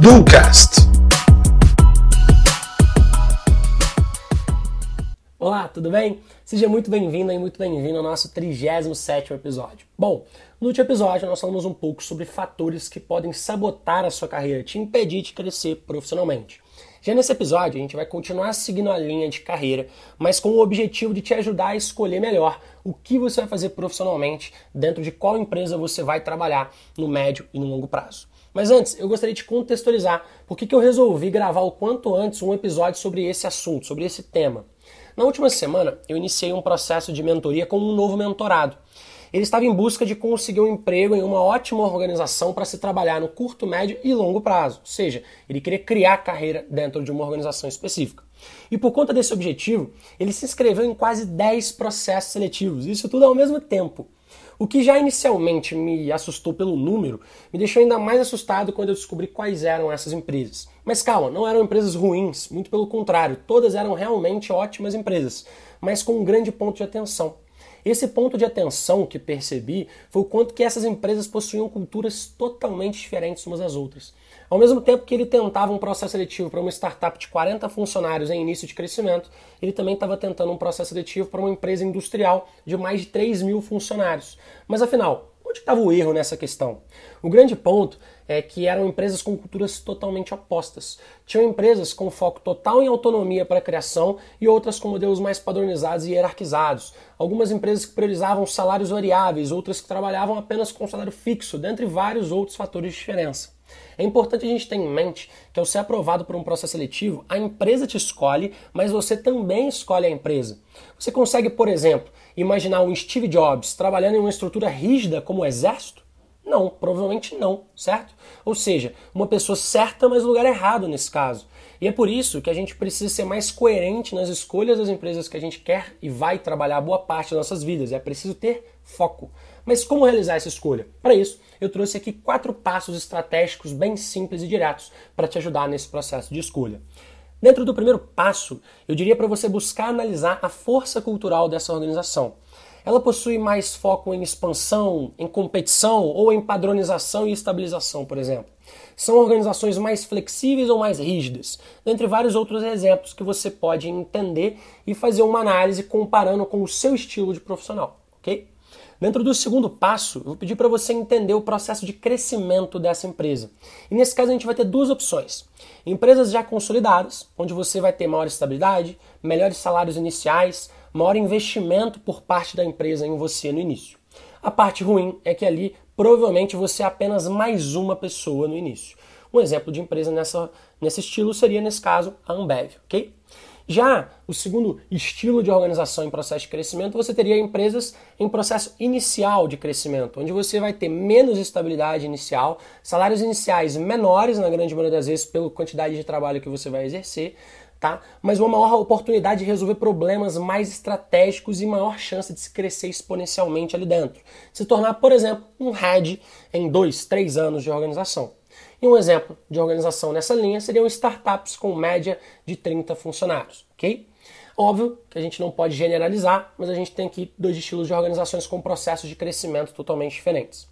Ducast. Olá, tudo bem? Seja muito bem-vindo e muito bem-vindo ao nosso 37º episódio. Bom, no último episódio nós falamos um pouco sobre fatores que podem sabotar a sua carreira, te impedir de crescer profissionalmente. Já nesse episódio, a gente vai continuar seguindo a linha de carreira, mas com o objetivo de te ajudar a escolher melhor o que você vai fazer profissionalmente, dentro de qual empresa você vai trabalhar no médio e no longo prazo. Mas antes, eu gostaria de contextualizar por que eu resolvi gravar o quanto antes um episódio sobre esse assunto, sobre esse tema. Na última semana, eu iniciei um processo de mentoria com um novo mentorado. Ele estava em busca de conseguir um emprego em uma ótima organização para se trabalhar no curto, médio e longo prazo. Ou seja, ele queria criar carreira dentro de uma organização específica. E por conta desse objetivo, ele se inscreveu em quase 10 processos seletivos, isso tudo ao mesmo tempo. O que já inicialmente me assustou pelo número, me deixou ainda mais assustado quando eu descobri quais eram essas empresas. Mas calma, não eram empresas ruins, muito pelo contrário, todas eram realmente ótimas empresas, mas com um grande ponto de atenção. Esse ponto de atenção que percebi foi o quanto que essas empresas possuíam culturas totalmente diferentes umas das outras. Ao mesmo tempo que ele tentava um processo seletivo para uma startup de 40 funcionários em início de crescimento, ele também estava tentando um processo seletivo para uma empresa industrial de mais de 3 mil funcionários. Mas afinal, onde estava o erro nessa questão? O grande ponto é que eram empresas com culturas totalmente opostas. Tinham empresas com foco total em autonomia para a criação e outras com modelos mais padronizados e hierarquizados. Algumas empresas que priorizavam salários variáveis, outras que trabalhavam apenas com salário fixo, dentre vários outros fatores de diferença. É importante a gente ter em mente que ao ser aprovado por um processo seletivo, a empresa te escolhe, mas você também escolhe a empresa. Você consegue, por exemplo, imaginar um Steve Jobs trabalhando em uma estrutura rígida como o exército? Não, provavelmente não, certo? Ou seja, uma pessoa certa, mas lugar errado nesse caso. E é por isso que a gente precisa ser mais coerente nas escolhas das empresas que a gente quer e vai trabalhar boa parte das nossas vidas. É preciso ter foco. Mas como realizar essa escolha? Para isso, eu trouxe aqui quatro passos estratégicos bem simples e diretos para te ajudar nesse processo de escolha. Dentro do primeiro passo, eu diria para você buscar analisar a força cultural dessa organização ela possui mais foco em expansão, em competição ou em padronização e estabilização, por exemplo. São organizações mais flexíveis ou mais rígidas, dentre vários outros exemplos que você pode entender e fazer uma análise comparando com o seu estilo de profissional, ok? Dentro do segundo passo, eu vou pedir para você entender o processo de crescimento dessa empresa. E nesse caso a gente vai ter duas opções. Empresas já consolidadas, onde você vai ter maior estabilidade, melhores salários iniciais, maior investimento por parte da empresa em você no início. A parte ruim é que ali provavelmente você é apenas mais uma pessoa no início. Um exemplo de empresa nessa, nesse estilo seria, nesse caso, a Ambev, ok? Já o segundo estilo de organização em processo de crescimento, você teria empresas em processo inicial de crescimento, onde você vai ter menos estabilidade inicial, salários iniciais menores, na grande maioria das vezes, pela quantidade de trabalho que você vai exercer, tá? Mas uma maior oportunidade de resolver problemas mais estratégicos e maior chance de se crescer exponencialmente ali dentro. Se tornar, por exemplo, um head em dois, três anos de organização. E um exemplo de organização nessa linha seriam startups com média de 30 funcionários, ok? Óbvio que a gente não pode generalizar, mas a gente tem aqui dois estilos de organizações com processos de crescimento totalmente diferentes.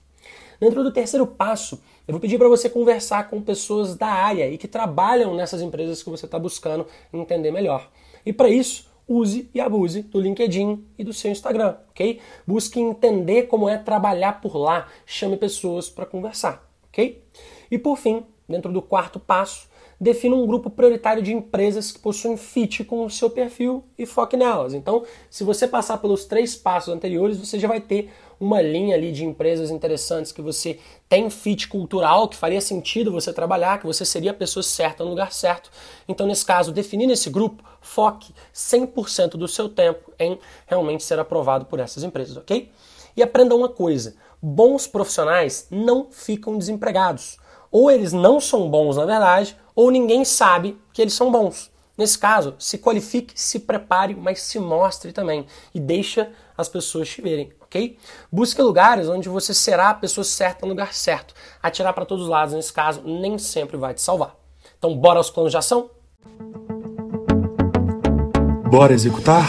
Dentro do terceiro passo, eu vou pedir para você conversar com pessoas da área e que trabalham nessas empresas que você está buscando entender melhor. E para isso, use e abuse do LinkedIn e do seu Instagram, ok? Busque entender como é trabalhar por lá, chame pessoas para conversar, ok? E por fim, dentro do quarto passo, defina um grupo prioritário de empresas que possuem fit com o seu perfil e foque nelas. Então, se você passar pelos três passos anteriores, você já vai ter uma linha ali de empresas interessantes que você tem fit cultural, que faria sentido você trabalhar, que você seria a pessoa certa no lugar certo. Então, nesse caso, definindo esse grupo, foque 100% do seu tempo em realmente ser aprovado por essas empresas, ok? E aprenda uma coisa: bons profissionais não ficam desempregados. Ou eles não são bons, na verdade, ou ninguém sabe que eles são bons. Nesse caso, se qualifique, se prepare, mas se mostre também e deixa as pessoas te verem, ok? Busque lugares onde você será a pessoa certa no lugar certo. Atirar para todos os lados, nesse caso, nem sempre vai te salvar. Então, bora aos planos de ação? Bora executar?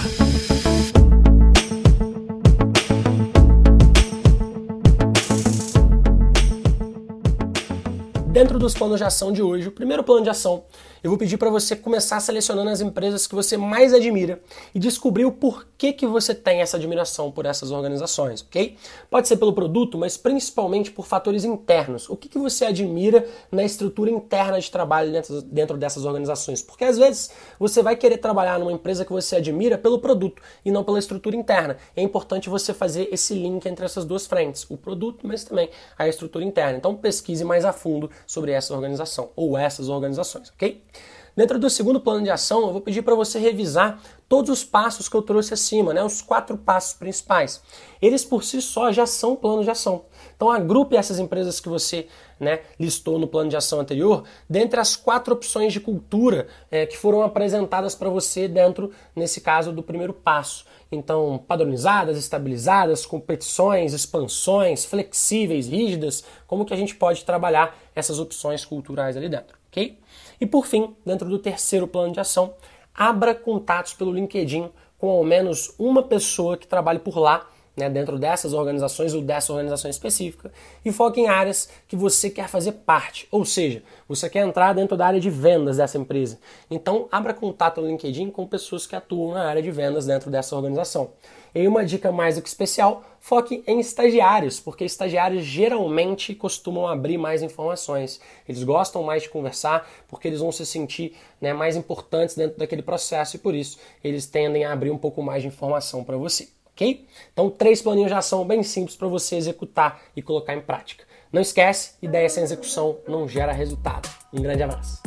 Dentro dos planos de ação de hoje, o primeiro plano de ação, eu vou pedir para você começar selecionando as empresas que você mais admira e descobrir o porquê que você tem essa admiração por essas organizações, ok? Pode ser pelo produto, mas principalmente por fatores internos. O que, que você admira na estrutura interna de trabalho dentro, dentro dessas organizações? Porque às vezes você vai querer trabalhar numa empresa que você admira pelo produto e não pela estrutura interna. É importante você fazer esse link entre essas duas frentes, o produto, mas também a estrutura interna. Então pesquise mais a fundo sobre essa organização ou essas organizações, ok? Dentro do segundo plano de ação, eu vou pedir para você revisar todos os passos que eu trouxe acima, né? os quatro passos principais. Eles por si só já são plano de ação. Então agrupe essas empresas que você né, listou no plano de ação anterior, dentre as quatro opções de cultura é, que foram apresentadas para você dentro, nesse caso, do primeiro passo. Então, padronizadas, estabilizadas, competições, expansões, flexíveis, rígidas, como que a gente pode trabalhar essas opções culturais ali dentro, E por fim, dentro do terceiro plano de ação, abra contatos pelo LinkedIn com ao menos uma pessoa que trabalhe por lá, né, dentro dessas organizações ou dessa organização específica, e foque em áreas que você quer fazer parte. Ou seja, você quer entrar dentro da área de vendas dessa empresa. Então, abra contato no LinkedIn com pessoas que atuam na área de vendas dentro dessa organização. E uma dica mais do que especial, foque em estagiários, porque estagiários geralmente costumam abrir mais informações. Eles gostam mais de conversar, porque eles vão se sentir né, mais importantes dentro daquele processo e por isso eles tendem a abrir um pouco mais de informação para você. Ok? Então, três planinhos de ação bem simples para você executar e colocar em prática. Não esquece, ideia sem execução não gera resultado. Um grande abraço.